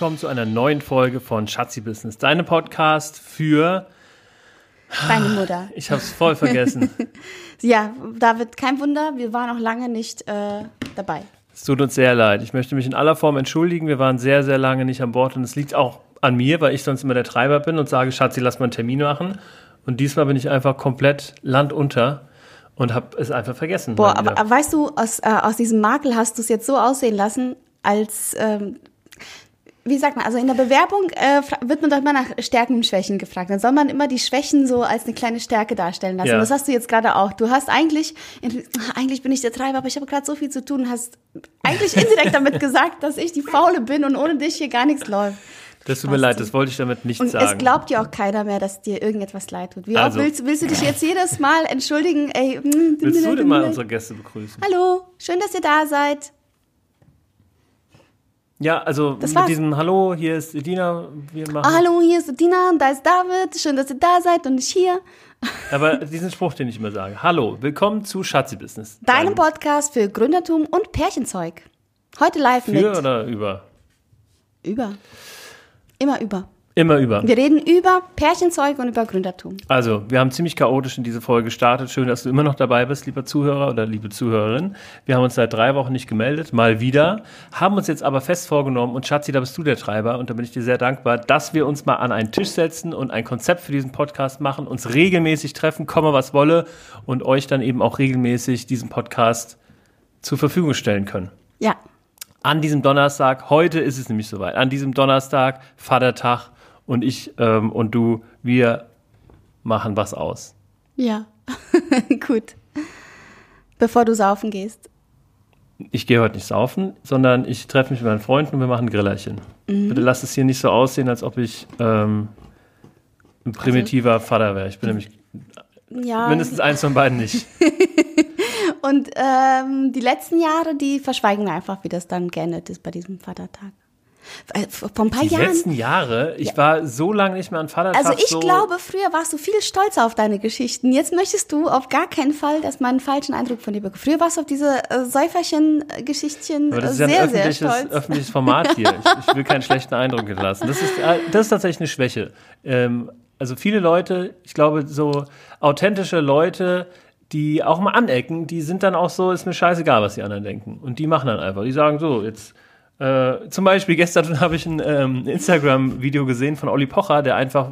willkommen zu einer neuen Folge von Schatzi Business, deinem Podcast für Deine Mutter. Ich habe es voll vergessen. ja, David, kein Wunder, wir waren auch lange nicht äh, dabei. Es tut uns sehr leid. Ich möchte mich in aller Form entschuldigen. Wir waren sehr, sehr lange nicht an Bord und es liegt auch an mir, weil ich sonst immer der Treiber bin und sage, Schatzi, lass mal einen Termin machen. Und diesmal bin ich einfach komplett landunter und habe es einfach vergessen. Boah, aber, aber, weißt du, aus, äh, aus diesem Makel hast du es jetzt so aussehen lassen, als ähm, wie sagt man, also in der Bewerbung äh, wird man doch immer nach Stärken und Schwächen gefragt. Dann soll man immer die Schwächen so als eine kleine Stärke darstellen lassen. Ja. Das hast du jetzt gerade auch. Du hast eigentlich, eigentlich bin ich der Treiber, aber ich habe gerade so viel zu tun, hast eigentlich indirekt damit gesagt, dass ich die Faule bin und ohne dich hier gar nichts läuft. Das tut mir leid, das wollte ich damit nicht und sagen. Es glaubt dir auch keiner mehr, dass dir irgendetwas leid tut. Wie also, oft willst, willst, du dich jetzt jedes Mal entschuldigen? Ey, mm, willst du denn mal unsere Gäste begrüßen? Hallo, schön, dass ihr da seid. Ja, also das mit war's. diesem Hallo, hier ist Edina. Wir machen ah, hallo, hier ist Edina und da ist David. Schön, dass ihr da seid und ich hier. Aber diesen Spruch, den ich immer sage. Hallo, willkommen zu Schatzi Business. Deinem Podcast für Gründertum und Pärchenzeug. Heute live für mit. Für oder über? Über. Immer über. Immer über. Wir reden über Pärchenzeug und über Gründertum. Also, wir haben ziemlich chaotisch in diese Folge gestartet. Schön, dass du immer noch dabei bist, lieber Zuhörer oder liebe Zuhörerin. Wir haben uns seit drei Wochen nicht gemeldet, mal wieder. Haben uns jetzt aber fest vorgenommen, und Schatzi, da bist du der Treiber, und da bin ich dir sehr dankbar, dass wir uns mal an einen Tisch setzen und ein Konzept für diesen Podcast machen, uns regelmäßig treffen, komme was wolle, und euch dann eben auch regelmäßig diesen Podcast zur Verfügung stellen können. Ja. An diesem Donnerstag, heute ist es nämlich soweit, an diesem Donnerstag, Vatertag, und ich ähm, und du, wir machen was aus. Ja, gut. Bevor du saufen gehst. Ich gehe heute nicht saufen, sondern ich treffe mich mit meinen Freunden und wir machen ein Grillerchen. Mhm. Bitte lass es hier nicht so aussehen, als ob ich ähm, ein primitiver also, Vater wäre. Ich bin nämlich ja. mindestens eins von beiden nicht. und ähm, die letzten Jahre, die verschweigen wir einfach, wie das dann geendet ist bei diesem Vatertag. Äh, vor ein paar die Jahren. Die letzten Jahre, ich ja. war so lange nicht mehr an Vatertag. Also ich so glaube, früher warst du viel stolzer auf deine Geschichten. Jetzt möchtest du auf gar keinen Fall, dass man einen falschen Eindruck von dir bekommt. Früher warst du auf diese äh, Säuferchen-Geschichtchen äh, sehr, ja sehr stolz. öffentliches Format hier. Ich, ich, will keinen schlechten Eindruck hinterlassen. Das ist, äh, das ist tatsächlich eine Schwäche. Ähm, also viele Leute, ich glaube, so authentische Leute, die auch mal anecken, die sind dann auch so, ist mir scheißegal, was die anderen denken. Und die machen dann einfach. Die sagen so, jetzt äh, zum Beispiel gestern habe ich ein ähm, Instagram-Video gesehen von Olli Pocher, der einfach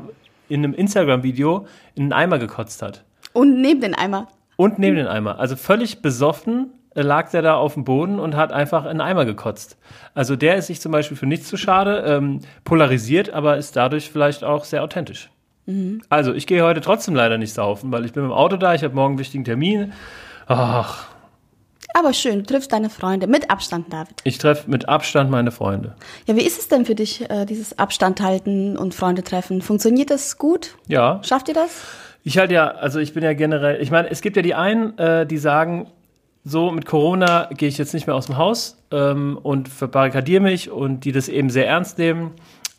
in einem Instagram-Video in einen Eimer gekotzt hat. Und neben den Eimer. Und neben den Eimer. Also völlig besoffen lag der da auf dem Boden und hat einfach in einen Eimer gekotzt. Also der ist sich zum Beispiel für nichts zu schade, ähm, polarisiert, aber ist dadurch vielleicht auch sehr authentisch. Mhm. Also ich gehe heute trotzdem leider nicht saufen, weil ich bin mit dem Auto da, ich habe morgen einen wichtigen Termin. Ach, aber schön, du triffst deine Freunde. Mit Abstand, David. Ich treffe mit Abstand meine Freunde. Ja, wie ist es denn für dich, äh, dieses Abstand halten und Freunde treffen? Funktioniert das gut? Ja. Schafft ihr das? Ich halte ja, also ich bin ja generell, ich meine, es gibt ja die einen, äh, die sagen, so mit Corona gehe ich jetzt nicht mehr aus dem Haus ähm, und verbarrikadiere mich und die das eben sehr ernst nehmen.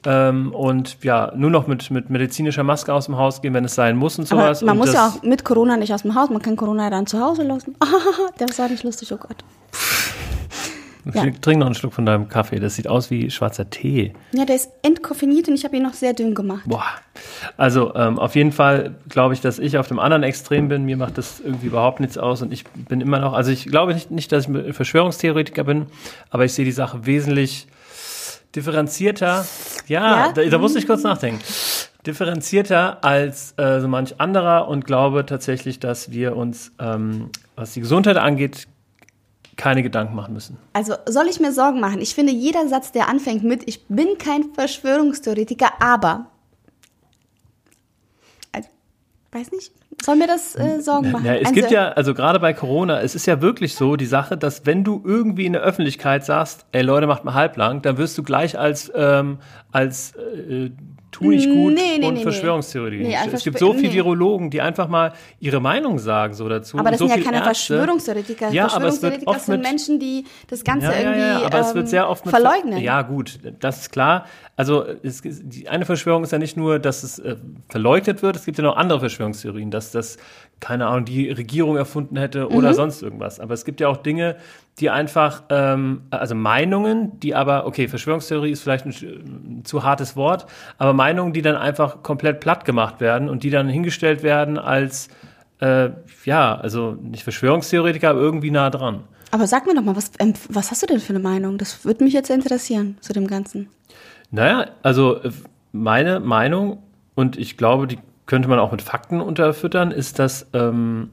Ähm, und ja, nur noch mit, mit medizinischer Maske aus dem Haus gehen, wenn es sein muss und sowas. Aber man und muss ja auch mit Corona nicht aus dem Haus, man kann Corona dann zu Hause lassen. das war nicht lustig, oh Gott. Ja. Trink noch einen Schluck von deinem Kaffee. Das sieht aus wie schwarzer Tee. Ja, der ist entkoffiniert und ich habe ihn noch sehr dünn gemacht. Boah. Also ähm, auf jeden Fall glaube ich, dass ich auf dem anderen Extrem bin. Mir macht das irgendwie überhaupt nichts aus und ich bin immer noch, also ich glaube nicht, nicht dass ich Verschwörungstheoretiker bin, aber ich sehe die Sache wesentlich differenzierter, ja, ja? Da, da musste ich kurz nachdenken. Differenzierter als äh, so manch anderer und glaube tatsächlich, dass wir uns, ähm, was die Gesundheit angeht, keine Gedanken machen müssen. Also soll ich mir Sorgen machen? Ich finde, jeder Satz, der anfängt mit, ich bin kein Verschwörungstheoretiker, aber. Also, weiß nicht, soll mir das äh, Sorgen machen? Ja, es gibt ja, also gerade bei Corona, es ist ja wirklich so die Sache, dass wenn du irgendwie in der Öffentlichkeit sagst, ey Leute, macht mal halblang, dann wirst du gleich als, ähm, als äh, tu nicht gut Nee, nee, und nee, Verschwörungstheorien. Nee, ein es gibt so viele. Virologen, die einfach mal ihre Meinung sagen so dazu. Aber das so sind ja keine Ärzte. Verschwörungstheoretiker. Ja, Verschwörungstheoretiker sind Menschen, die das Ganze ja, ja, irgendwie aber es wird ähm, sehr oft mit verleugnen. Ja, gut, das ist klar. Also es, die eine Verschwörung ist ja nicht nur, dass es äh, verleugnet wird, es gibt ja noch andere Verschwörungstheorien, dass das, keine Ahnung, die Regierung erfunden hätte Mhm. oder sonst irgendwas. Aber es gibt ja auch Dinge, die einfach, ähm, also Meinungen, die aber, okay, Verschwörungstheorie ist vielleicht ein, ein zu hartes Wort, aber Meinungen, die dann einfach komplett platt gemacht werden und die dann hingestellt werden als, äh, ja, also nicht Verschwörungstheoretiker, aber irgendwie nah dran. Aber sag mir doch mal, was, ähm, was hast du denn für eine Meinung? Das würde mich jetzt interessieren zu dem Ganzen. Naja, also äh, meine Meinung, und ich glaube, die könnte man auch mit Fakten unterfüttern, ist, dass, ähm,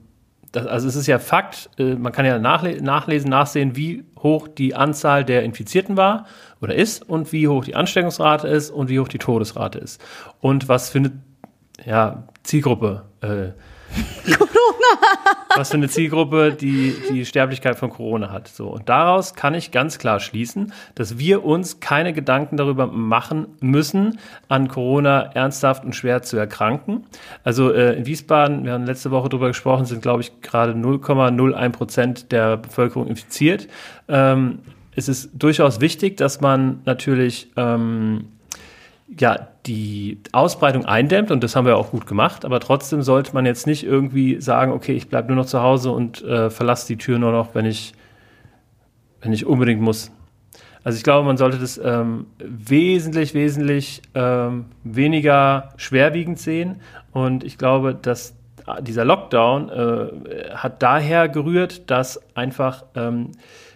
das, also es ist ja Fakt, äh, man kann ja nachle nachlesen, nachsehen, wie hoch die Anzahl der Infizierten war oder ist und wie hoch die Ansteckungsrate ist und wie hoch die Todesrate ist. Und was eine ja, Zielgruppe äh, was für eine Zielgruppe die, die Sterblichkeit von Corona hat. So. Und daraus kann ich ganz klar schließen, dass wir uns keine Gedanken darüber machen müssen, an Corona ernsthaft und schwer zu erkranken. Also äh, in Wiesbaden, wir haben letzte Woche darüber gesprochen, sind, glaube ich, gerade 0,01 Prozent der Bevölkerung infiziert. Ähm, es ist durchaus wichtig, dass man natürlich ähm, ja, die Ausbreitung eindämmt und das haben wir auch gut gemacht, aber trotzdem sollte man jetzt nicht irgendwie sagen, okay, ich bleibe nur noch zu Hause und äh, verlasse die Tür nur noch, wenn ich, wenn ich unbedingt muss. Also ich glaube, man sollte das ähm, wesentlich, wesentlich ähm, weniger schwerwiegend sehen und ich glaube, dass dieser Lockdown äh, hat daher gerührt, dass einfach ähm,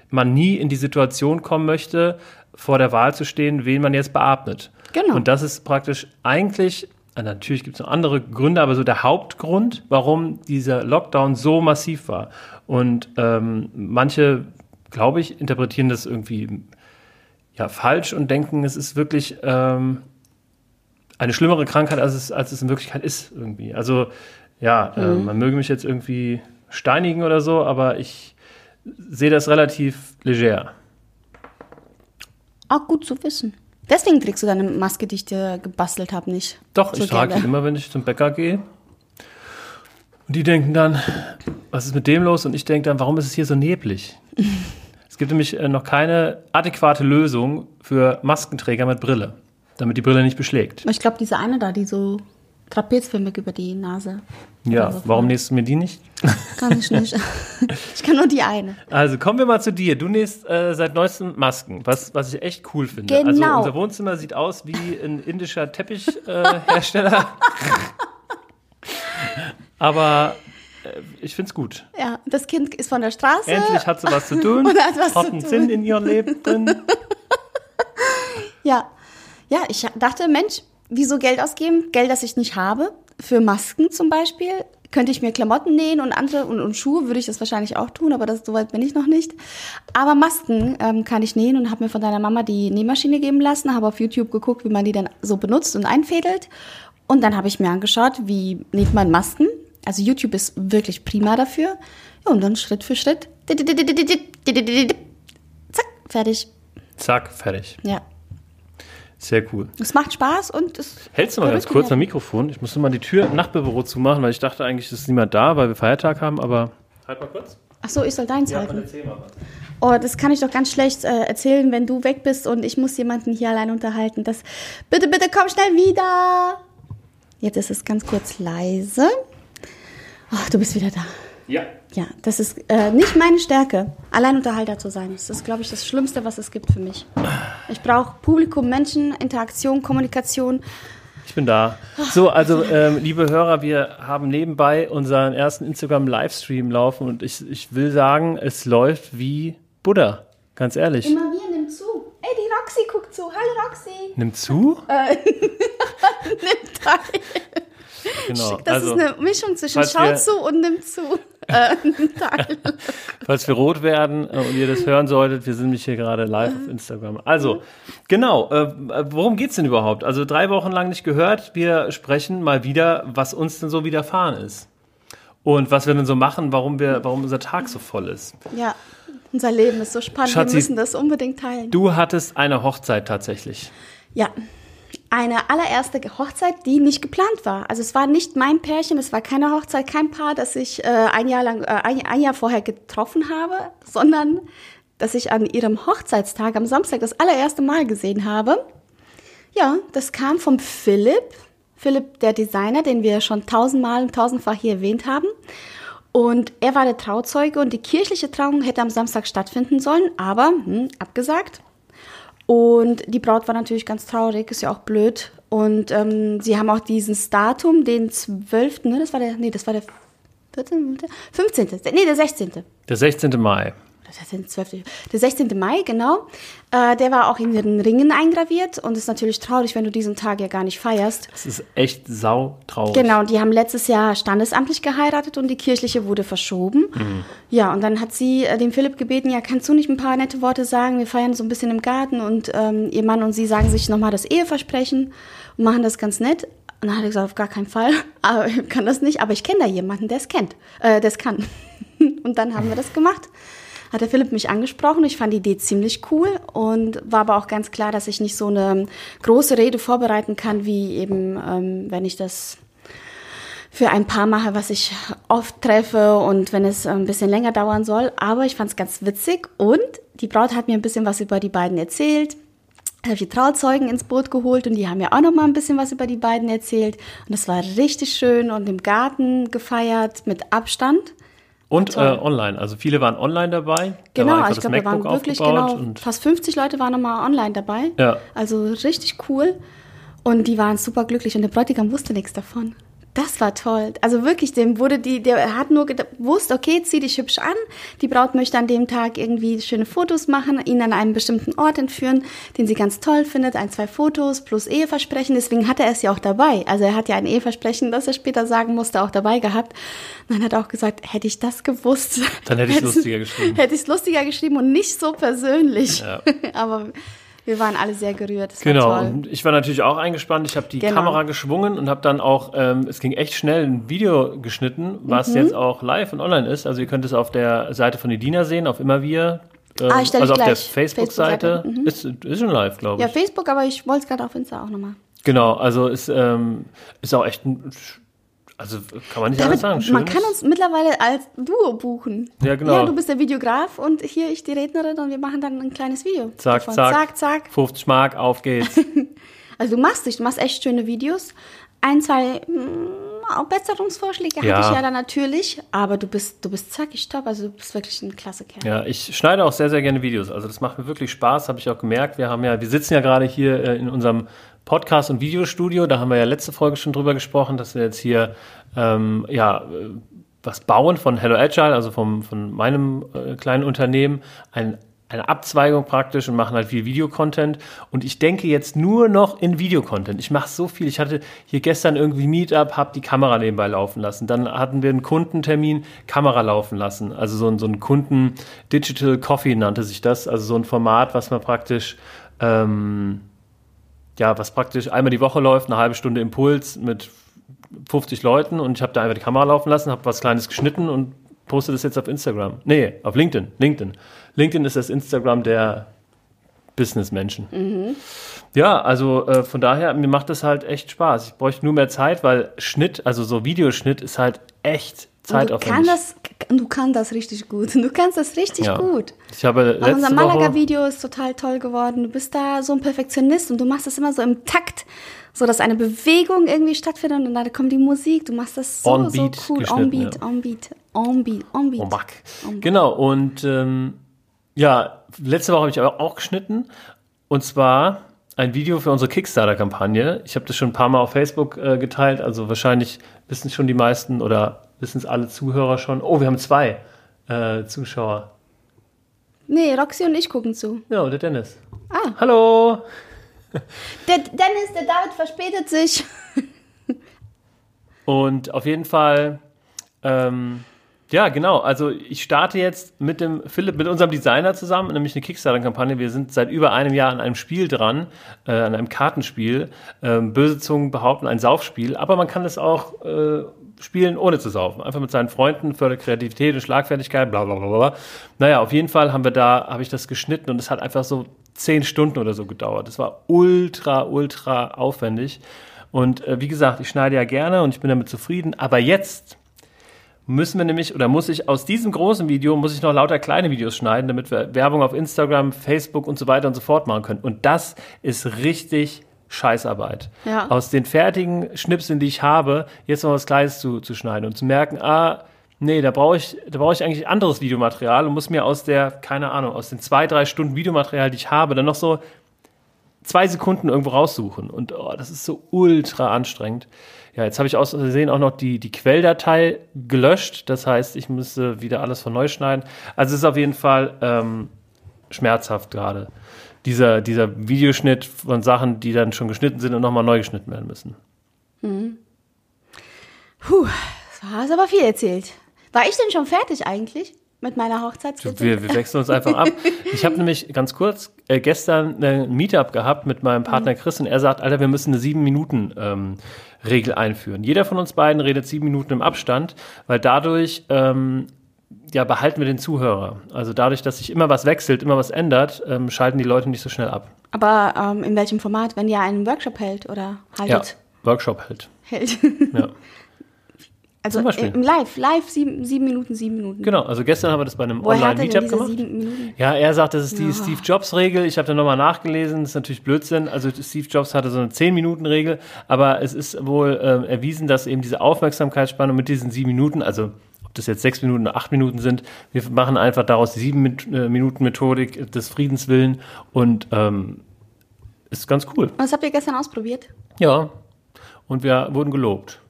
man nie in die Situation kommen möchte, vor der Wahl zu stehen, wen man jetzt beatmet. Genau. Und das ist praktisch eigentlich, äh, natürlich gibt es noch andere Gründe, aber so der Hauptgrund, warum dieser Lockdown so massiv war. Und ähm, manche, glaube ich, interpretieren das irgendwie ja, falsch und denken, es ist wirklich ähm, eine schlimmere Krankheit, als es, als es in Wirklichkeit ist irgendwie. Also ja, äh, man möge mich jetzt irgendwie steinigen oder so, aber ich sehe das relativ leger. Auch gut zu wissen. Deswegen trägst du deine Maske, die ich dir gebastelt habe, nicht. Doch, so ich trage die immer, wenn ich zum Bäcker gehe. Und die denken dann, was ist mit dem los? Und ich denke dann, warum ist es hier so neblig? es gibt nämlich äh, noch keine adäquate Lösung für Maskenträger mit Brille, damit die Brille nicht beschlägt. Ich glaube, diese eine da, die so trapezförmig über die Nase. Ja, Also, warum nähst du mir die nicht? Kann ich nicht. ich kann nur die eine. Also kommen wir mal zu dir. Du nähst äh, seit neuestem Masken, was, was ich echt cool finde. Also Genau. unser Wohnzimmer sieht aus wie ein indischer Teppichhersteller. Äh. Aber äh, ich finde es gut. Ja, das Kind ist von der Straße. Endlich hat sie was zu tun, Und hat was zu einen. Sinn in ihrem Leben. Ja. Ja, ich dachte, Mensch, wieso Geld ausgeben? Geld, das ich nicht habe. Für Masken zum Beispiel. Könnte ich mir Klamotten nähen und andere und, und Schuhe würde ich das wahrscheinlich auch tun, aber das, so weit bin ich noch nicht. Aber Masken ähm, kann ich nähen und habe mir von deiner Mama die Nähmaschine geben lassen, habe auf YouTube geguckt, wie man die dann so benutzt und einfädelt. Und dann habe ich mir angeschaut, wie näht man Masken. Also YouTube ist wirklich prima dafür. Ja, und dann Schritt für Schritt. Zack, fertig. Zack, fertig. Ja. Sehr cool. Es macht Spaß und es. Hältst du mal ganz kurz mein Mikrofon? Ich musste mal die Tür im Nachbarbüro zumachen, weil ich dachte eigentlich, es ist niemand da, weil wir Feiertag haben, aber. Halt mal kurz. Ach so, ich soll deins halten. erzähl mal was. Oh, das kann ich doch ganz schlecht äh, erzählen, wenn du weg bist und ich muss jemanden hier allein unterhalten. Das, bitte, bitte komm schnell wieder. Jetzt ist es ganz kurz leise. Ach, du bist wieder da. Ja. Ja, das ist äh, nicht meine Stärke, Alleinunterhalter zu sein. Das ist, glaube ich, das Schlimmste, was es gibt für mich. Ich brauche Publikum, Menschen, Interaktion, Kommunikation. Ich bin da. So, also, ähm, liebe Hörer, wir haben nebenbei unseren ersten Instagram-Livestream laufen und ich, ich will sagen, es läuft wie Buddha. Ganz ehrlich. Immer wir, nimm zu. Ey, die Roxy guckt zu. Hallo Roxy. Nimm zu? Nimm teil. Genau. Das also, ist eine Mischung zwischen falls schau wir- zu und nimm zu. Äh, falls wir rot werden äh, und ihr das hören solltet, wir sind nämlich hier gerade live auf Instagram. Also, genau, äh, worum geht's denn überhaupt? Also drei Wochen lang nicht gehört. Wir sprechen mal wieder, was uns denn so widerfahren ist. Und was wir denn so machen, warum wir, warum unser Tag so voll ist. Ja, unser Leben ist so spannend. Schatzi, wir müssen das unbedingt teilen. Du hattest eine Hochzeit tatsächlich. Ja, eine allererste Hochzeit, die nicht geplant war. Also es war nicht mein Pärchen, es war keine Hochzeit, kein Paar, das ich äh, ein Jahr lang, äh, ein, ein Jahr vorher getroffen habe, sondern dass ich an ihrem Hochzeitstag am Samstag das allererste Mal gesehen habe. Ja, das kam vom Philipp, Philipp der Designer, den wir schon tausendmal und tausendfach hier erwähnt haben. Und er war der Trauzeuge und die kirchliche Trauung hätte am Samstag stattfinden sollen, aber hm, abgesagt. Und die Braut war natürlich ganz traurig, ist ja auch blöd. Und ähm, sie haben auch dieses Datum, den 12., ne, das war der, nee, das war der 14., 15., nee, der 16. Der 16. Mai das ist der 12. Der 16. Mai, genau. Äh, der war auch in den Ringen eingraviert und ist natürlich traurig, wenn du diesen Tag ja gar nicht feierst. Das ist echt sautraurig. Genau, die haben letztes Jahr standesamtlich geheiratet und die kirchliche wurde verschoben. Mhm. Ja, und dann hat sie äh, den Philipp gebeten, ja, kannst du nicht ein paar nette Worte sagen? Wir feiern so ein bisschen im Garten und ähm, ihr Mann und sie sagen sich nochmal das Eheversprechen und machen das ganz nett. Und dann hat er gesagt, auf gar keinen Fall, aber ich kann das nicht, aber ich kenne da jemanden, der es kennt, äh, der es kann. und dann haben wir das gemacht hat der Philipp mich angesprochen. Ich fand die Idee ziemlich cool und war aber auch ganz klar, dass ich nicht so eine große Rede vorbereiten kann, wie eben, ähm, wenn ich das für ein Paar mache, was ich oft treffe und wenn es ein bisschen länger dauern soll. Aber ich fand es ganz witzig und die Braut hat mir ein bisschen was über die beiden erzählt. Habe die Trauzeugen ins Boot geholt und die haben mir auch noch mal ein bisschen was über die beiden erzählt. Und es war richtig schön und im Garten gefeiert mit Abstand. Und äh, online, also viele waren online dabei. Genau, also ich glaube, da waren wirklich genau, fast 50 Leute waren nochmal online dabei. Ja. Also richtig cool. Und die waren super glücklich und der Bräutigam wusste nichts davon. Das war toll. Also wirklich, dem wurde die, der hat nur gewusst, okay, zieh dich hübsch an. Die Braut möchte an dem Tag irgendwie schöne Fotos machen, ihn an einen bestimmten Ort entführen, den sie ganz toll findet. Ein, zwei Fotos plus Eheversprechen. Deswegen hat er es ja auch dabei. Also er hat ja ein Eheversprechen, das er später sagen musste, auch dabei gehabt. Und dann hat er auch gesagt, hätte ich das gewusst. Dann hätte ich es lustiger geschrieben. Hätte ich es lustiger geschrieben und nicht so persönlich. Ja. Aber wir waren alle sehr gerührt. Das genau, und ich war natürlich auch eingespannt. Ich habe die genau. Kamera geschwungen und habe dann auch, ähm, es ging echt schnell, ein Video geschnitten, was mhm. jetzt auch live und online ist. Also ihr könnt es auf der Seite von Edina sehen, auf immer wir. Ähm, ah, ich also auf der Facebook-Seite. Facebook mhm. ist, ist schon live, glaube ich. Ja, Facebook, aber ich wollte es gerade auf Insta auch nochmal. Genau, also ist, ähm, ist auch echt ein also kann man nicht David, anders sagen. man kann uns mittlerweile als Duo buchen. Ja, genau. Ja, du bist der Videograf und hier ich die Rednerin und wir machen dann ein kleines Video. Zack, davon. zack. Zack, zack. 50 Mark, auf geht's. also du machst dich, du machst echt schöne Videos. Ein, zwei mh, mm, Besserungsvorschläge ja. hatte ich ja dann natürlich, aber du bist, du bist zackig top, also du bist wirklich ein klasse Kerl. Ja, ich schneide auch sehr, sehr gerne Videos. Also das macht mir wirklich Spaß, habe ich auch gemerkt. Wir haben ja, wir sitzen ja gerade hier äh, in unserem Podcast- und Videostudio. Da haben wir ja letzte Folge schon drüber gesprochen, dass wir jetzt hier ähm, ja, was bauen von Hello Agile, also vom, von meinem äh, kleinen Unternehmen, ein, eine Abzweigung praktisch und machen halt viel Videocontent. Und ich denke jetzt nur noch in Videocontent. Ich mache so viel. Ich hatte hier gestern irgendwie Meetup, habe die Kamera nebenbei laufen lassen. Dann hatten wir einen Kundentermin, Kamera laufen lassen. Also so ein, so ein Kunden Digital Coffee nannte sich das. Also so ein Format, was man praktisch ähm, ja, was praktisch einmal die Woche läuft, eine halbe Stunde Impuls mit 50 Leuten und ich habe da einfach die Kamera laufen lassen, habe was Kleines geschnitten und poste das jetzt auf Instagram. Nee, auf LinkedIn. LinkedIn. LinkedIn ist das Instagram der Businessmenschen. Mhm. Ja, also äh, von daher, mir macht das halt echt Spaß. Ich bräuchte nur mehr Zeit, weil Schnitt, also so Videoschnitt ist halt echt zeitaufwendig. Du, kann das, du kannst das richtig gut. Du kannst das richtig ja. gut. Ich habe letzte unser Malaga-Video ist total toll geworden. Du bist da so ein Perfektionist und du machst das immer so im Takt, so dass eine Bewegung irgendwie stattfindet und dann kommt die Musik. Du machst das so, on so cool. On Beat, ja. on Beat, on Beat, on Beat. On Back. Genau, und ähm, ja, letzte Woche habe ich auch geschnitten und zwar ein Video für unsere Kickstarter-Kampagne. Ich habe das schon ein paar Mal auf Facebook äh, geteilt, also wahrscheinlich wissen schon die meisten oder wissen es alle Zuhörer schon. Oh, wir haben zwei äh, Zuschauer. Nee, Roxy und ich gucken zu. Ja, der Dennis. Ah. Hallo. Der Dennis, der David verspätet sich. und auf jeden Fall, ähm, ja, genau. Also ich starte jetzt mit dem Philipp, mit unserem Designer zusammen, nämlich eine Kickstarter-Kampagne. Wir sind seit über einem Jahr an einem Spiel dran, äh, an einem Kartenspiel. Ähm, böse Zungen behaupten ein Saufspiel, aber man kann es auch äh, spielen, ohne zu saufen. Einfach mit seinen Freunden, fördert Kreativität und Schlagfertigkeit, bla bla bla bla. Naja, auf jeden Fall haben wir da, habe ich das geschnitten und es hat einfach so zehn Stunden oder so gedauert. Das war ultra, ultra aufwendig. Und äh, wie gesagt, ich schneide ja gerne und ich bin damit zufrieden. Aber jetzt müssen wir nämlich, oder muss ich aus diesem großen Video, muss ich noch lauter kleine Videos schneiden, damit wir Werbung auf Instagram, Facebook und so weiter und so fort machen können. Und das ist richtig Scheißarbeit. Ja. Aus den fertigen Schnipseln, die ich habe, jetzt noch was Kleines zu, zu schneiden und zu merken, ah, nee, da brauche ich, da brauche ich eigentlich anderes Videomaterial und muss mir aus der, keine Ahnung, aus den zwei, drei Stunden Videomaterial, die ich habe, dann noch so zwei Sekunden irgendwo raussuchen. Und oh, das ist so ultra anstrengend. Ja, jetzt habe ich aus Versehen auch noch die, die Quelldatei gelöscht. Das heißt, ich müsste wieder alles von neu schneiden. Also es ist auf jeden Fall ähm, schmerzhaft gerade dieser, dieser Videoschnitt von Sachen, die dann schon geschnitten sind und nochmal neu geschnitten werden müssen. Mhm. Puh, das hast aber viel erzählt. War ich denn schon fertig eigentlich mit meiner Hochzeitskette? Wir, wir wechseln uns einfach ab. Ich habe nämlich ganz kurz äh, gestern ein Meetup gehabt mit meinem Partner mhm. Chris und er sagt, Alter, wir müssen eine sieben Minuten ähm, Regel einführen. Jeder von uns beiden redet sieben Minuten im Abstand, weil dadurch ähm, ja, behalten wir den Zuhörer. Also dadurch, dass sich immer was wechselt, immer was ändert, ähm, schalten die Leute nicht so schnell ab. Aber ähm, in welchem Format? Wenn ihr einen Workshop hält oder haltet? Ja, Workshop hält. Hält. ja. Also im Live, live sieben, sieben Minuten, sieben Minuten. Genau, also gestern haben wir das bei einem Online-Meetup gemacht. Ja, er sagt, das ist die ja. Steve Jobs-Regel. Ich habe da nochmal nachgelesen, das ist natürlich Blödsinn. Also Steve Jobs hatte so eine zehn Minuten regel aber es ist wohl äh, erwiesen, dass eben diese Aufmerksamkeitsspanne mit diesen sieben Minuten, also ob das jetzt sechs Minuten oder acht Minuten sind. Wir machen einfach daraus die sieben äh, Minuten Methodik des Friedens willen und ähm, ist ganz cool. Was habt ihr gestern ausprobiert? Ja, und wir wurden gelobt.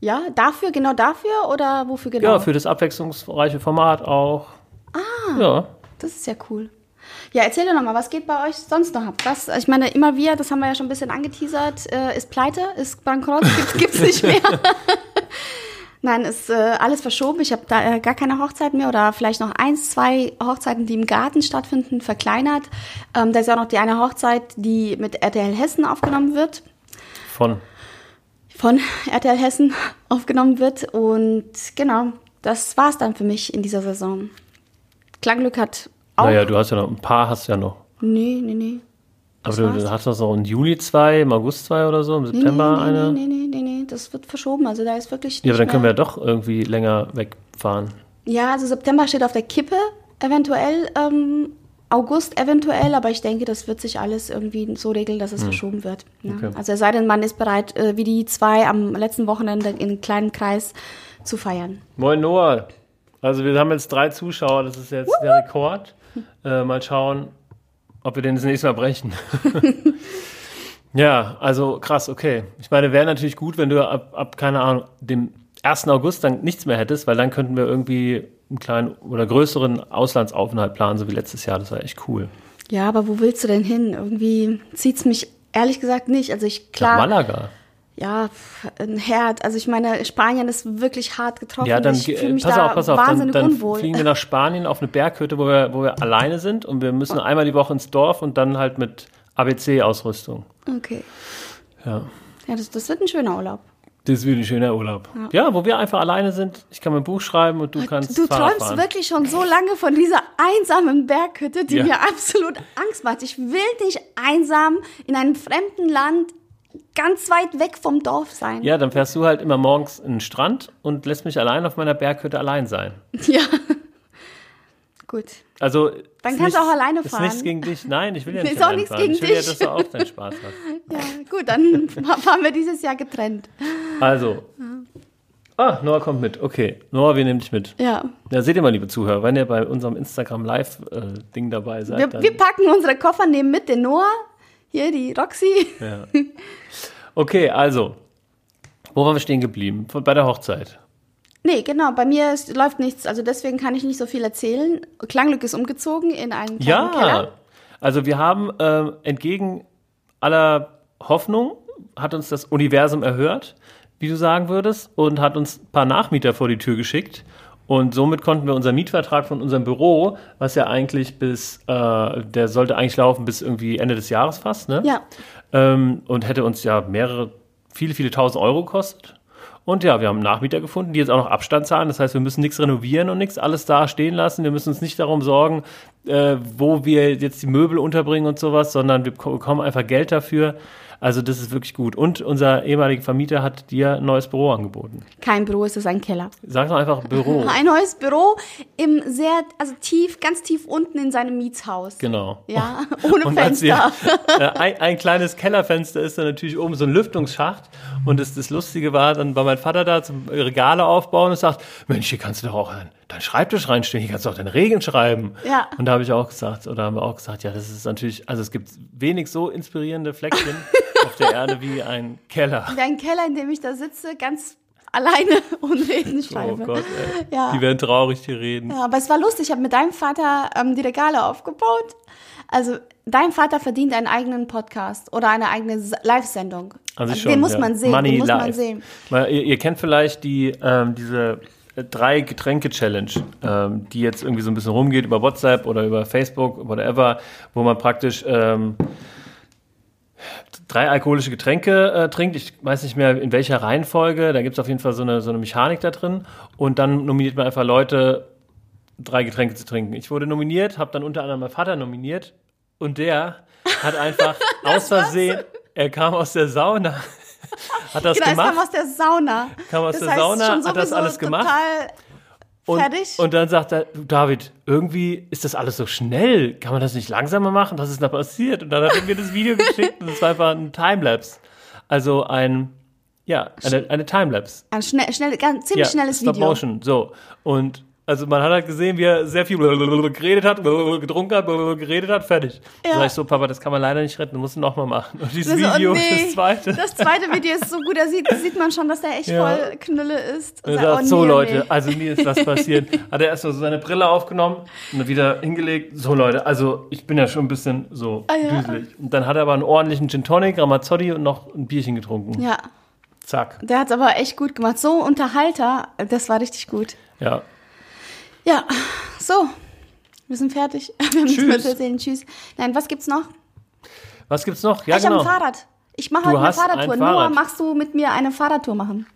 Ja, dafür, genau dafür oder wofür genau? Ja, für das abwechslungsreiche Format auch. Ah, ja. das ist ja cool. Ja, erzähl doch nochmal, was geht bei euch sonst noch ab? Was, ich meine, immer wieder, das haben wir ja schon ein bisschen angeteasert, äh, ist pleite, ist bankrott, gibt es nicht mehr. Nein, ist äh, alles verschoben. Ich habe da äh, gar keine Hochzeit mehr oder vielleicht noch eins, zwei Hochzeiten, die im Garten stattfinden, verkleinert. Ähm, da ist auch noch die eine Hochzeit, die mit RTL Hessen aufgenommen wird. Von? Von RTL Hessen aufgenommen wird. Und genau, das war es dann für mich in dieser Saison. Klangglück hat auch. Naja, du hast ja noch ein paar, hast ja noch. Nee, nee, nee. Aber du, du hast doch so im Juli zwei, im August zwei oder so, im September nee, nee, eine? Nee, nee, nee, nee, das wird verschoben. Also da ist wirklich. Ja, aber dann können wir ja doch irgendwie länger wegfahren. Ja, also September steht auf der Kippe, eventuell. Ähm, August eventuell, aber ich denke, das wird sich alles irgendwie so regeln, dass es hm. verschoben wird. Ja. Okay. Also es sei denn, man ist bereit, äh, wie die zwei am letzten Wochenende in einem kleinen Kreis zu feiern. Moin Noah. Also wir haben jetzt drei Zuschauer, das ist jetzt Wuhu. der Rekord. Äh, mal schauen, ob wir den das nächste Mal brechen. ja, also krass, okay. Ich meine, wäre natürlich gut, wenn du ab, ab, keine Ahnung, dem 1. August dann nichts mehr hättest, weil dann könnten wir irgendwie einen kleinen oder größeren Auslandsaufenthalt planen, so wie letztes Jahr. Das war echt cool. Ja, aber wo willst du denn hin? Irgendwie zieht es mich ehrlich gesagt nicht. Also ich klar. Nach Malaga ja, ein Herd. Also ich meine, Spanien ist wirklich hart getroffen. Ja, dann ich fühle mich pass da auf, pass auf, wahnsinnig dann, dann unwohl. fliegen wir nach Spanien auf eine Berghütte, wo wir, wo wir alleine sind und wir müssen einmal die Woche ins Dorf und dann halt mit ABC-Ausrüstung. Okay. Ja. Ja, das, das wird ein schöner Urlaub. Das wird ein schöner Urlaub. Ja. ja. wo wir einfach alleine sind. Ich kann mein Buch schreiben und du kannst. Du Fahrrad träumst fahren. wirklich schon so lange von dieser einsamen Berghütte, die ja. mir absolut Angst macht. Ich will nicht einsam in einem fremden Land ganz weit weg vom Dorf sein. Ja, dann fährst du halt immer morgens in den Strand und lässt mich allein auf meiner Berghütte allein sein. Ja. Gut. Also dann kannst du auch alleine fahren. Ist nichts gegen dich. Nein, ich will ja nicht. Ist auch nichts gegen ich will dich. ja, dass du auch deinen Spaß hast. Ja, gut, dann fahren wir dieses Jahr getrennt. Also. Ah, Noah kommt mit. Okay, Noah, wir nehmen dich mit. Ja. Ja, seht ihr mal, liebe Zuhörer, wenn ihr bei unserem Instagram Live-Ding äh, dabei seid. Wir, wir, packen unsere Koffer, nehmen mit den Noah, hier die Roxy. Ja. Okay, also, wo waren wir stehen geblieben? Bei der Hochzeit. Nee, genau, bei mir ist, läuft nichts, also deswegen kann ich nicht so viel erzählen. Klanglück ist umgezogen in einen kleinen ja, Keller. also wir haben äh, entgegen aller Hoffnung hat uns das Universum erhört, wie du sagen würdest, und hat uns ein paar Nachmieter vor die Tür geschickt. Und somit konnten wir unseren Mietvertrag von unserem Büro, was ja eigentlich bis, äh, der sollte eigentlich laufen bis irgendwie Ende des Jahres fast, ne? Ja. Ähm, und hätte uns ja mehrere, viele, viele tausend Euro gekostet. Und ja, wir haben Nachmieter gefunden, die jetzt auch noch Abstand zahlen. Das heißt, wir müssen nichts renovieren und nichts alles da stehen lassen. Wir müssen uns nicht darum sorgen, äh, wo wir jetzt die Möbel unterbringen und sowas, sondern wir bekommen einfach Geld dafür. Also das ist wirklich gut. Und unser ehemaliger Vermieter hat dir ein neues Büro angeboten. Kein Büro, es ist ein Keller. Sag doch einfach Büro. Ein neues Büro im sehr, also tief, ganz tief unten in seinem Mietshaus. Genau. Ja, ohne Und Fenster. wir- äh, ein, ein kleines Kellerfenster ist da natürlich oben so ein Lüftungsschacht. Und das, das Lustige war, dann war mein Vater da zum Regale aufbauen und sagt, Mensch, hier kannst du doch auch deinen dein Schreibtisch reinstellen, hier kannst du auch deine Regeln schreiben. Ja. Und da habe ich auch gesagt, oder haben wir auch gesagt, ja, das ist natürlich, also es gibt wenig so inspirierende Fleckchen auf der Erde wie ein Keller. Ein Keller, in dem ich da sitze, ganz alleine und reden Oh schreibe. Gott, ey. Ja. Die werden traurig, die reden. Ja, aber es war lustig. Ich habe mit deinem Vater ähm, die Regale aufgebaut. Also dein Vater verdient einen eigenen Podcast oder eine eigene Live-Sendung. Also den schon, muss ja. man sehen. Money den muss man live. sehen. Weil ihr, ihr kennt vielleicht die, ähm, diese äh, drei Getränke-Challenge, ähm, die jetzt irgendwie so ein bisschen rumgeht über WhatsApp oder über Facebook, whatever, wo man praktisch ähm, drei alkoholische Getränke äh, trinkt. Ich weiß nicht mehr in welcher Reihenfolge. Da gibt es auf jeden Fall so eine, so eine Mechanik da drin. Und dann nominiert man einfach Leute, drei Getränke zu trinken. Ich wurde nominiert, habe dann unter anderem meinen Vater nominiert. Und der hat einfach aus Versehen, er kam aus der Sauna, hat das Genau, gemacht. kam aus der Sauna. Kam aus das der heißt, Sauna, schon hat das alles gemacht. Total Und, fertig. und dann sagt er, David, irgendwie ist das alles so schnell. Kann man das nicht langsamer machen? Was ist da passiert? Und dann hat er mir das Video geschickt und es war einfach ein Timelapse. Also ein, ja, eine, eine Timelapse. Ein schnell, schnell, ganz, ziemlich schnelles Stop Video. Motion, so. Und also man hat halt gesehen, wie er sehr viel geredet hat, getrunken hat, geredet hat, fertig. Ja. Sag ich so, Papa, das kann man leider nicht retten, du musst es nochmal machen. Und dieses Das so, oh Video, nee, das zweite. Das zweite Video ist so gut, da sieht, sieht man schon, dass der echt Ja. voll Knülle ist. Und sagt, oh so nee, Leute, nee. also mir ist was passiert. Hat er erstmal so seine Brille aufgenommen und wieder hingelegt. So Leute, also ich bin ja schon ein bisschen so Ah, ja. düselig. Und dann hat er aber einen ordentlichen Gin Tonic, Ramazzotti und noch ein Bierchen getrunken. Ja, Zack. der hat aber echt gut gemacht. So Unterhalter, das war richtig gut. Ja. Ja, so. Wir sind fertig. Wir haben nichts Tschüss. mehr zu erzählen. Tschüss. Nein, was gibt's noch? Was gibt's noch? Ja, ich habe genau. ein Fahrrad. Ich mache heute eine hast ein Fahrradtour. Fahrrad. Noah, machst du mit mir eine Fahrradtour machen?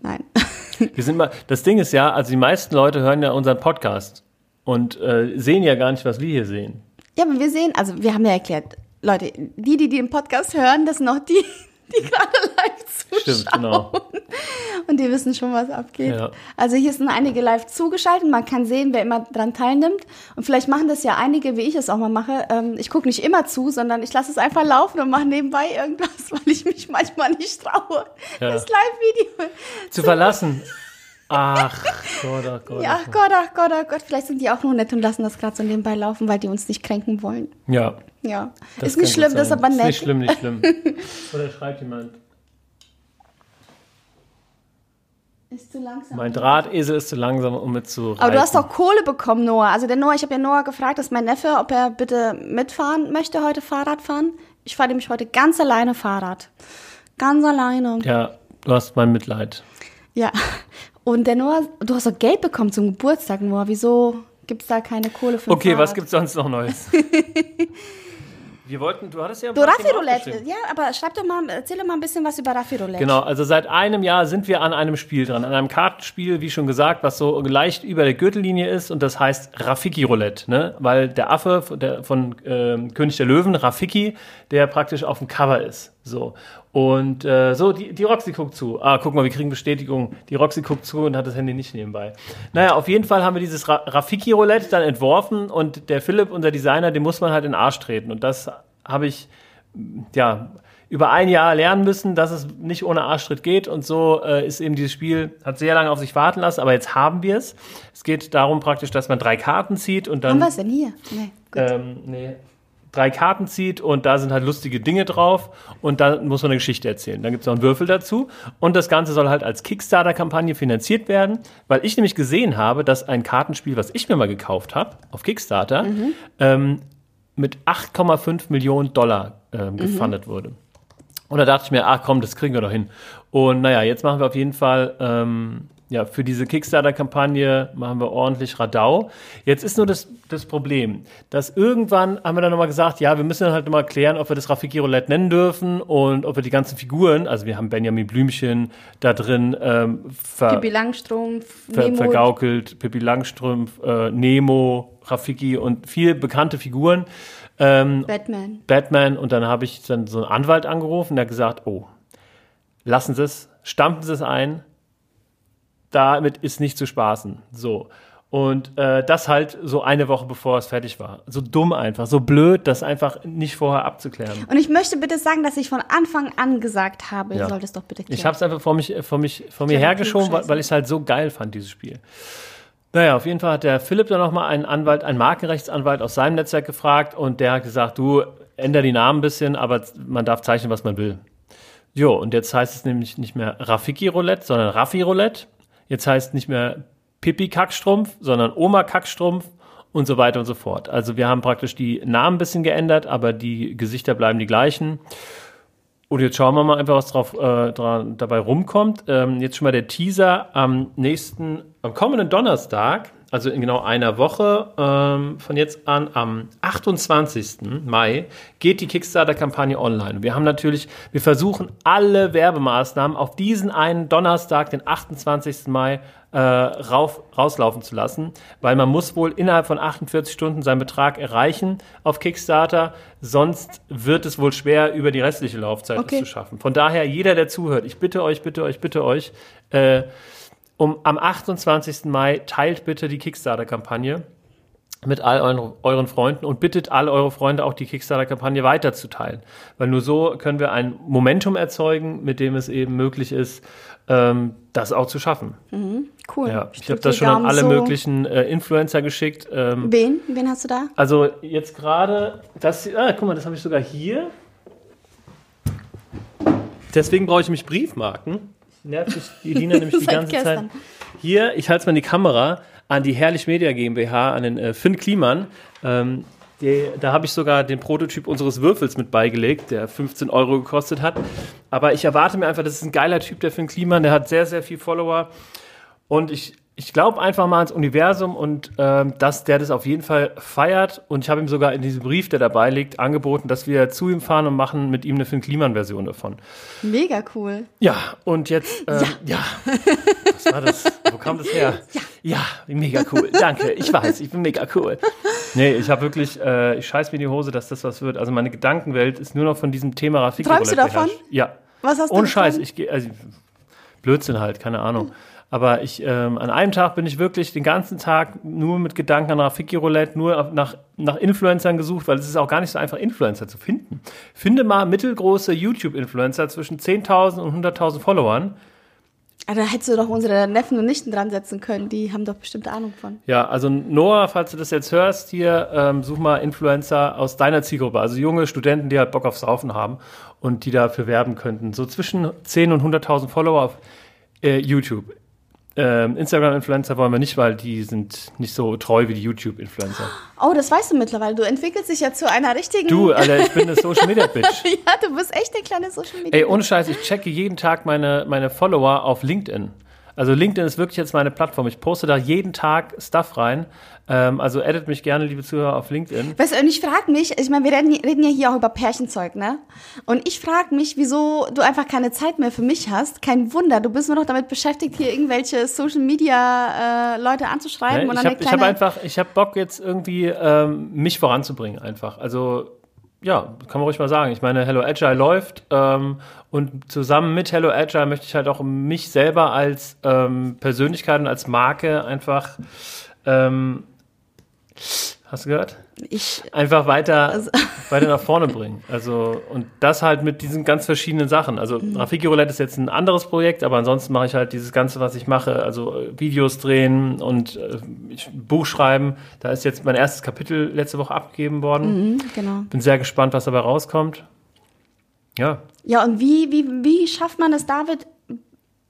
Nein. Wir sind mal, das Ding ist ja, also die meisten Leute hören ja unseren Podcast und äh, sehen ja gar nicht, was wir hier sehen. Ja, aber wir sehen, also wir haben ja erklärt, Leute, die, die den Podcast hören, das sind noch die, die gerade live zuschauen. Stimmt, genau. Und die wissen schon, was abgeht. Ja. Also hier sind einige live zugeschaltet. Man kann sehen, wer immer dran teilnimmt. Und vielleicht machen das ja einige, wie ich es auch mal mache. Ähm, ich gucke nicht immer zu, sondern ich lasse es einfach laufen und mache nebenbei irgendwas, weil ich mich manchmal nicht traue, Ja. das Live-Video. Zu verlassen. Ach Gott, oh Gott. Ja, oh Gott, ach Gott, ach Gott. Vielleicht sind die auch nur nett und lassen das gerade so nebenbei laufen, weil die uns nicht kränken wollen. Ja. Ja. das ist nicht schlimm, das ist aber nett. Ist nicht schlimm, nicht schlimm. Oder schreibt jemand. Ist zu langsam. Mein Drahtesel ist zu langsam, um mit zu reiten. Aber du hast doch Kohle bekommen, Noah. Also der Noah, ich habe ja Noah gefragt, dass mein Neffe, ob er bitte mitfahren möchte heute Fahrrad fahren. Ich fahre nämlich heute ganz alleine Fahrrad. Ganz alleine. Ja, du hast mein Mitleid. Ja. Und der Noah, du hast doch Geld bekommen zum Geburtstag, Noah. Wieso gibt's da keine Kohle für Okay, Fahrrad? was gibt's sonst noch Neues? Wir wollten, du hattest ja Du, Raffi-Roulette. aufgeschrieben. Ja, aber schreib doch mal, erzähl doch mal ein bisschen was über Raffi-Roulette. Genau, also seit einem Jahr sind wir an einem Spiel dran, an einem Kartenspiel, wie schon gesagt, was so leicht über der Gürtellinie ist und das heißt Rafiki Roulette, ne? Weil der Affe von, der, von ähm, König der Löwen, Rafiki, der praktisch auf dem Cover ist. So. Und äh, so, die, die Roxy guckt zu. Ah, guck mal, wir kriegen Bestätigung. Die Roxy guckt zu und hat das Handy nicht nebenbei. Naja, auf jeden Fall haben wir dieses Ra Rafiki Roulette dann entworfen und der Philipp, unser Designer, den muss man halt in den Arsch treten. Und das habe ich ja, über ein Jahr lernen müssen, dass es nicht ohne Arschtritt geht. Und so äh, ist eben dieses Spiel, hat sehr lange auf sich warten lassen, aber jetzt haben wir es. Es geht darum praktisch, dass man drei Karten zieht und Haben dann. wir es denn hier? Nee, gut. Ähm, nee, drei Karten zieht und da sind halt lustige Dinge drauf und dann muss man eine Geschichte erzählen. Dann gibt es noch einen Würfel dazu und das Ganze soll halt als Kickstarter-Kampagne finanziert werden, weil ich nämlich gesehen habe, dass ein Kartenspiel, was ich mir mal gekauft habe auf Kickstarter, ähm, mit 8,5 Millionen Dollar ähm, gefundet wurde. Und da dachte ich mir, ach komm, das kriegen wir doch hin. Und naja, jetzt machen wir auf jeden Fall ähm, ja, für diese Kickstarter-Kampagne machen wir ordentlich Radau. Jetzt ist nur das, das Problem, dass irgendwann haben wir dann nochmal gesagt, ja, wir müssen dann halt nochmal klären, ob wir das Rafiki Roulette nennen dürfen und ob wir die ganzen Figuren, also wir haben Benjamin Blümchen da drin, ähm, ver Pippi Langstrumpf, ver Nemo. vergaukelt, Pippi Langstrumpf, äh, Nemo, Rafiki und viel bekannte Figuren. Ähm, Batman. Batman und dann habe ich dann so einen Anwalt angerufen, der hat gesagt, oh, lassen Sie es, stampfen Sie es ein, damit ist nicht zu spaßen. So. Und äh, das halt so eine Woche bevor es fertig war. So dumm einfach, so blöd, das einfach nicht vorher abzuklären. Und ich möchte bitte sagen, dass ich von Anfang an gesagt habe, Ja. ihr sollt es doch bitte klären. Ich habe es einfach vor mich, vor mich, vor mir hergeschoben, weil, weil ich es halt so geil fand, dieses Spiel. Naja, auf jeden Fall hat der Philipp dann nochmal einen Anwalt, einen Markenrechtsanwalt aus seinem Netzwerk gefragt und der hat gesagt, du, änder die Namen ein bisschen, aber man darf zeichnen, was man will. Jo, und jetzt heißt es nämlich nicht mehr Rafiki Roulette, sondern Raffi Roulette. Jetzt heißt nicht mehr Pippi Kackstrumpf, sondern Oma Kackstrumpf und so weiter und so fort. Also wir haben praktisch die Namen ein bisschen geändert, aber die Gesichter bleiben die gleichen. Und jetzt schauen wir mal einfach, was drauf, äh, dran, dabei rumkommt. Ähm, jetzt schon mal der Teaser am nächsten, am kommenden Donnerstag, also in genau einer Woche ähm, von jetzt an, am 28. Mai, geht die Kickstarter-Kampagne online. Wir haben natürlich, wir versuchen alle Werbemaßnahmen auf diesen einen Donnerstag, den 28. Mai, äh, rauf, rauslaufen zu lassen, weil man muss wohl innerhalb von 48 Stunden seinen Betrag erreichen auf Kickstarter, sonst wird es wohl schwer, über die restliche Laufzeit Okay. es zu schaffen. Von daher, jeder, der zuhört, ich bitte euch, bitte euch, bitte euch, äh, um, am 28. Mai teilt bitte die Kickstarter-Kampagne mit all euren, euren Freunden und bittet all eure Freunde auch die Kickstarter-Kampagne weiterzuteilen. Weil nur so können wir ein Momentum erzeugen, mit dem es eben möglich ist, ähm, das auch zu schaffen. cool. Ja, ich habe das schon an Daumen alle so. möglichen äh, Influencer geschickt. Ähm, Wen? Wen hast du da? also jetzt gerade, das, ah, guck mal, das habe ich sogar hier. Deswegen brauche ich mich Briefmarken. Nervt mich die Elina nämlich die ganze Zeit. gestern. Hier, ich halte es mal in die Kamera, an die Herrlich Media GmbH, an den äh, Finn Kliman. Ähm, die, da habe ich sogar den Prototyp unseres Würfels mit beigelegt, der 15 Euro gekostet hat. Aber ich erwarte mir einfach, das ist ein geiler Typ, der Finn Kliman, der hat sehr, sehr viel Follower. Und ich, ich glaube einfach mal ans Universum und ähm, dass der das auf jeden Fall feiert. Und ich habe ihm sogar in diesem Brief, der dabei liegt, angeboten, dass wir zu ihm fahren und machen mit ihm eine Finn Kliman-Version davon. Mega cool. Ja, und jetzt, ähm, ja. Was war das? Wo kam das her? Ja. mega cool. Danke. Ich weiß, ich bin mega cool. Nee, ich habe wirklich, äh, ich scheiß mir in die Hose, dass das was wird. Also meine Gedankenwelt ist nur noch von diesem Thema Rafiki Träumst du davon? Ja. Was hast du Ohne Scheiß, ich gehe, also, Blödsinn halt, keine Ahnung. Aber ich, ähm, an einem Tag bin ich wirklich den ganzen Tag nur mit Gedanken an Rafiki Roulette, nur nach, nach Influencern gesucht, weil es ist auch gar nicht so einfach, Influencer zu finden. Finde mal mittelgroße YouTube-Influencer zwischen 10.000 und 100.000 Followern. Ah, da hättest du doch unsere Neffen und Nichten dran setzen können. Die haben doch bestimmt Ahnung von. Ja, also Noah, falls du das jetzt hörst, hier ähm, such mal Influencer aus deiner Zielgruppe, also junge Studenten, die halt Bock aufs Saufen haben und die dafür werben könnten. So zwischen 10 und 100.000 Follower auf äh, YouTube. Ähm, Instagram-Influencer wollen wir nicht, weil die sind nicht so treu wie die YouTube-Influencer. Oh, das weißt du mittlerweile. Du entwickelst dich ja zu einer richtigen. Du, Alter, ich bin eine Social-Media-Bitch. ja, du bist echt eine kleine Social Media. Ey, ohne Scheiß, ich checke jeden Tag meine, meine Follower auf LinkedIn. Also LinkedIn ist wirklich jetzt meine Plattform. Ich poste da jeden Tag Stuff rein. Ähm, also edit mich gerne, liebe Zuhörer, auf LinkedIn. Weißt du, und ich frage mich, ich meine, wir reden, reden ja hier auch über Pärchenzeug, ne? Und ich frage mich, wieso du einfach keine Zeit mehr für mich hast. Kein Wunder, du bist nur noch damit beschäftigt, hier irgendwelche Social Media äh, Leute anzuschreiben Ne? und Ich habe hab einfach, ich habe Bock jetzt irgendwie ähm, mich voranzubringen einfach. Also ja, kann man ruhig mal sagen. Ich meine, Hello Agile läuft ähm, und zusammen mit Hello Agile möchte ich halt auch mich selber als ähm, Persönlichkeit und als Marke einfach, ähm, hast du gehört? Ich, Einfach weiter, Also- weiter nach vorne bringen. Also, und das halt mit diesen ganz verschiedenen Sachen. Also, Mhm. Rafiki Roulette ist jetzt ein anderes Projekt, aber ansonsten mache ich halt dieses Ganze, was ich mache. Also, äh, Videos drehen und äh, Buch schreiben. Da ist jetzt mein erstes Kapitel letzte Woche abgegeben worden. Mhm, genau. Bin sehr gespannt, was dabei rauskommt. Ja. Ja, und wie, wie, wie schafft man es, David,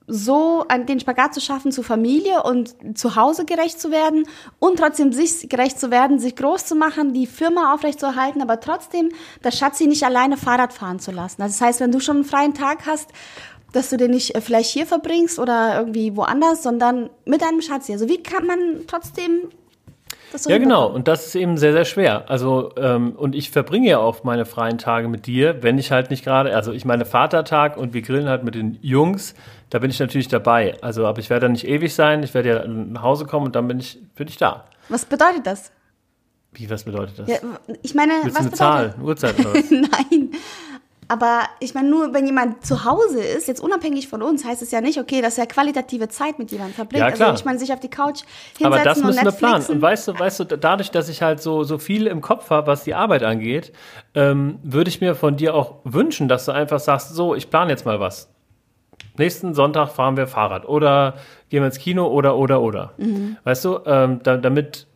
so den Spagat zu schaffen, zu Familie und zu Hause gerecht zu werden und trotzdem sich gerecht zu werden, sich groß zu machen, die Firma aufrechtzuerhalten, aber trotzdem das Schatzi nicht alleine Fahrrad fahren zu lassen. Also das heißt, wenn du schon einen freien Tag hast, dass du den nicht äh, vielleicht hier verbringst oder irgendwie woanders, sondern mit deinem Schatzi. Also wie kann man trotzdem das Ja, genau. Und das ist eben sehr, sehr schwer. Also, ähm, und ich verbringe ja auch meine freien Tage mit dir, wenn ich halt nicht gerade, also ich meine Vatertag und wir grillen halt mit den Jungs, da bin ich natürlich dabei. Also, aber ich werde da nicht ewig sein, ich werde ja nach Hause kommen und dann bin ich, bin ich da. Was bedeutet das? Wie, was bedeutet das? Ja, ich meine, Willst was eine Zahl, bedeutet eine Uhrzeit oder was? Nein. Aber ich meine, nur wenn jemand zu Hause ist, jetzt unabhängig von uns, heißt es ja nicht, okay, dass er qualitative Zeit mit jemandem verbringt. Ja, klar. Also ich meine, sich auf die Couch hinsetzen Aber das müssen wir planen. Und weißt du, weißt du, dadurch, dass ich halt so, so viel im Kopf habe, was die Arbeit angeht, ähm, würde ich mir von dir auch wünschen, dass du einfach sagst, so, ich plane jetzt mal was. Nächsten Sonntag fahren wir Fahrrad oder gehen wir ins Kino oder, oder, oder. Mhm. Weißt du, ähm, da, damit,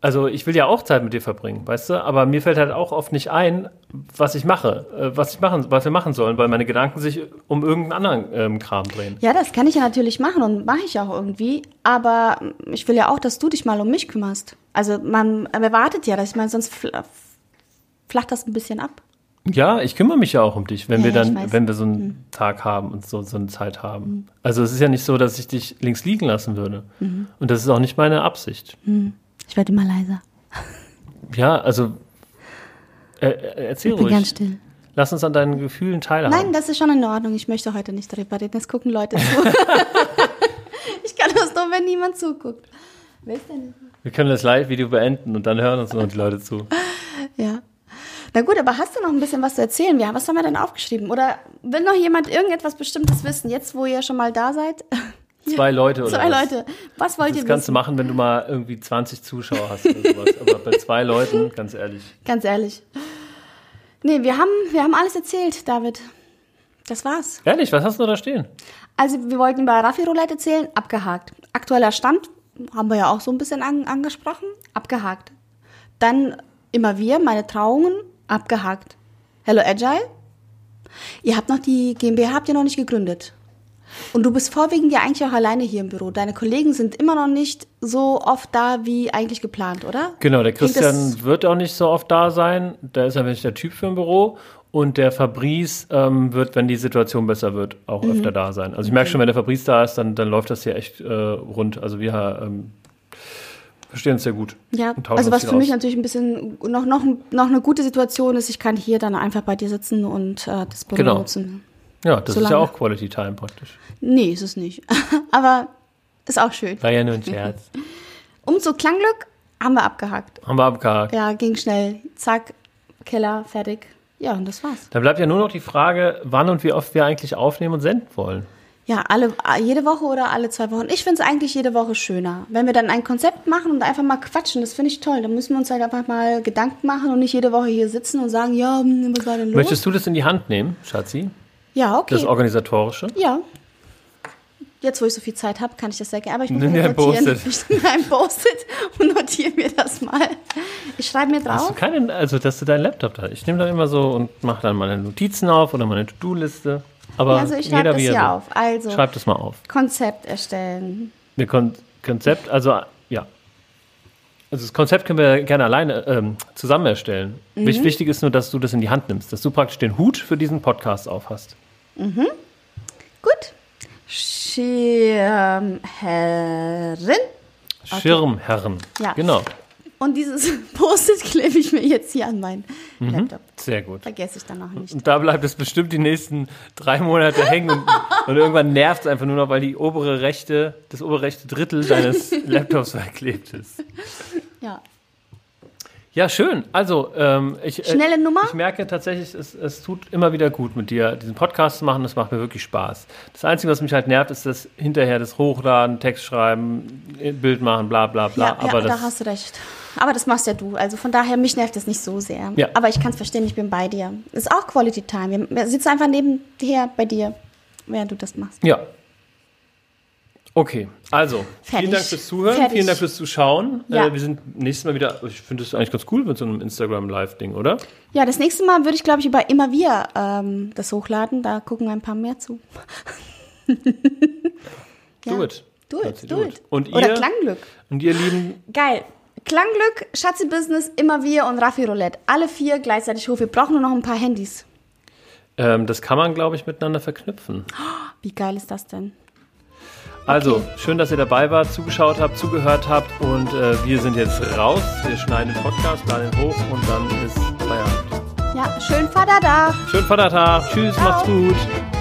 also ich will ja auch Zeit mit dir verbringen, weißt du, aber mir fällt halt auch oft nicht ein, was ich mache, äh, was ich machen, was wir machen sollen, weil meine Gedanken sich um irgendeinen anderen ähm, Kram drehen. Ja, das kann ich ja natürlich machen und mache ich auch irgendwie. Aber ich will ja auch, dass du dich mal um mich kümmerst. Also man erwartet ja, dass ich meine, sonst fl- flacht das ein bisschen ab. Ja, ich kümmere mich ja auch um dich, wenn Ja, wir dann. Mhm. wenn wir so einen Tag haben und so, so eine Zeit haben. Also es ist ja nicht so, dass ich dich links liegen lassen würde. Mhm. Und das ist auch nicht meine Absicht. Ich werde immer leiser. Ja, also äh, äh, erzähl Ich bin ruhig. ganz still. Lass uns an deinen Gefühlen teilhaben. Nein, das ist schon in Ordnung. Ich möchte heute nicht darüber reden. Es gucken Leute zu. ich kann das nur, wenn niemand zuguckt. Wer ist denn? wir können das Live-Video beenden und dann hören uns noch die Leute zu. Ja. Na gut, aber hast du noch ein bisschen was zu erzählen? Ja, was haben wir denn aufgeschrieben? Oder will noch jemand irgendetwas Bestimmtes wissen, jetzt wo ihr schon mal da seid? Zwei Leute oder Zwei was? Leute. Was wollt Das ihr kannst du machen, wenn du mal irgendwie 20 Zuschauer hast oder sowas. Aber bei zwei Leuten, ganz ehrlich. Ganz ehrlich. Nee, wir haben, wir haben alles erzählt, David. Das war's. Ehrlich, was hast du da stehen? Also wir wollten bei Raffi Roulette erzählen, abgehakt. Aktueller Stand haben wir ja auch so ein bisschen an, angesprochen, abgehakt. Dann immer wir, meine Trauungen, abgehakt. Hello Agile, ihr habt noch die GmbH, habt ihr noch nicht gegründet. Und du bist vorwiegend ja eigentlich auch alleine hier im Büro. Deine Kollegen sind immer noch nicht so oft da, wie eigentlich geplant, oder? Genau, der Christian wird auch nicht so oft da sein. Der ist ja nicht der Typ für ein Büro. Und der Fabrice ähm, wird, wenn die Situation besser wird, auch Mhm. öfter da sein. Also ich merke schon, wenn der Fabrice da ist, dann, dann läuft das hier echt äh, rund. Also wir ähm, verstehen uns sehr gut. Ja, also was für mich aus. natürlich ein bisschen noch, noch, noch eine gute Situation ist, ich kann hier dann einfach bei dir sitzen und äh, das Büro Genau. nutzen. Ja, das ist ja solange- auch Quality Time praktisch. Nee, ist es nicht. Aber ist auch schön. War ja nur ein Scherz. Umzug Klangglück haben wir abgehakt. Haben wir abgehakt. Ja, ging schnell. Zack, Keller, fertig. Ja, und das war's. Da bleibt ja nur noch die Frage, wann und wie oft wir eigentlich aufnehmen und senden wollen. Ja, alle, jede Woche oder alle zwei Wochen. Ich finde es eigentlich jede Woche schöner. Wenn wir dann ein Konzept machen und einfach mal quatschen, das finde ich toll. Da müssen wir uns halt einfach mal Gedanken machen und nicht jede Woche hier sitzen und sagen, ja, hm, was war denn los? Möchtest du das in die Hand nehmen, Schatzi? Ja, okay. Das Organisatorische? Ja. Jetzt, wo ich so viel Zeit habe, kann ich das sehr gerne. Aber ich muss Nimm mir ein notieren. Post-it. Ich nehme ein Post-it und notiere mir das mal. Ich schreibe mir Hast du drauf. keinen, also dass du deinen Laptop da Ich nehme dann immer so und mache dann meine Notizen auf oder meine To-Do-Liste. Aber Ja, also ich schreibe jeder das er hier auf. Also, Schreib das mal auf. Konzept erstellen. Ein Kon Konzept, also ja. Also das Konzept können wir gerne alleine ähm, zusammen erstellen. Mhm. Wich- Wichtig ist nur, dass du das in die Hand nimmst, dass du praktisch den Hut für diesen Podcast aufhast. Gut. Schirmherrin. Schirmherren. Ja. Genau. Und dieses Post-it klebe ich mir jetzt hier an meinen Mhm. Laptop. Sehr gut. Vergesse ich dann auch nicht. Und da bleibt es bestimmt die nächsten drei Monate hängen und, und irgendwann nervt es einfach nur noch, weil die obere rechte, das obere rechte Drittel deines Laptops verklebt ist. Ja. Ja, schön. Also, ähm, ich, äh, Schnelle Nummer? ich merke tatsächlich, es, es tut immer wieder gut mit dir, diesen Podcast zu machen. Das macht mir wirklich Spaß. Das Einzige, was mich halt nervt, ist das hinterher das Hochladen, Text schreiben, Bild machen, bla bla bla. Ja, Aber ja das, da hast du recht. Aber das machst ja du. Also von daher, mich nervt das nicht so sehr. Ja. Aber ich kann es verstehen, ich bin bei dir. Ist auch Quality Time. Wir- Wir sitzen einfach nebenher bei dir, während du das machst. Ja. Okay, also Fertig. vielen Dank fürs Zuhören, Fertig. vielen Dank fürs Zuschauen. Ja. Äh, wir sind nächstes Mal wieder, ich finde das eigentlich ganz cool mit so einem Instagram-Live-Ding, oder? Ja, das nächste Mal würde ich, glaube ich, über immer wir ähm, das hochladen. Da gucken ein paar mehr zu. Ja. Do it. Do it, do it. Und ihr, Oder Klangglück. und ihr Lieben, Geil. Klangglück, Schatzi Business, immer wir und Raffi Roulette. Alle vier gleichzeitig hoch. Wir brauchen nur noch ein paar Handys. Ähm, das kann man, glaube ich, miteinander verknüpfen. Wie geil ist das denn? Also, schön, dass ihr dabei wart, zugeschaut habt, zugehört habt und äh, wir sind jetzt raus. Wir schneiden den Podcast, laden ihn hoch und dann ist Feierabend. Ja, schönen Vatertag. Schönen Vatertag. Tschüss, Ciao. macht's gut.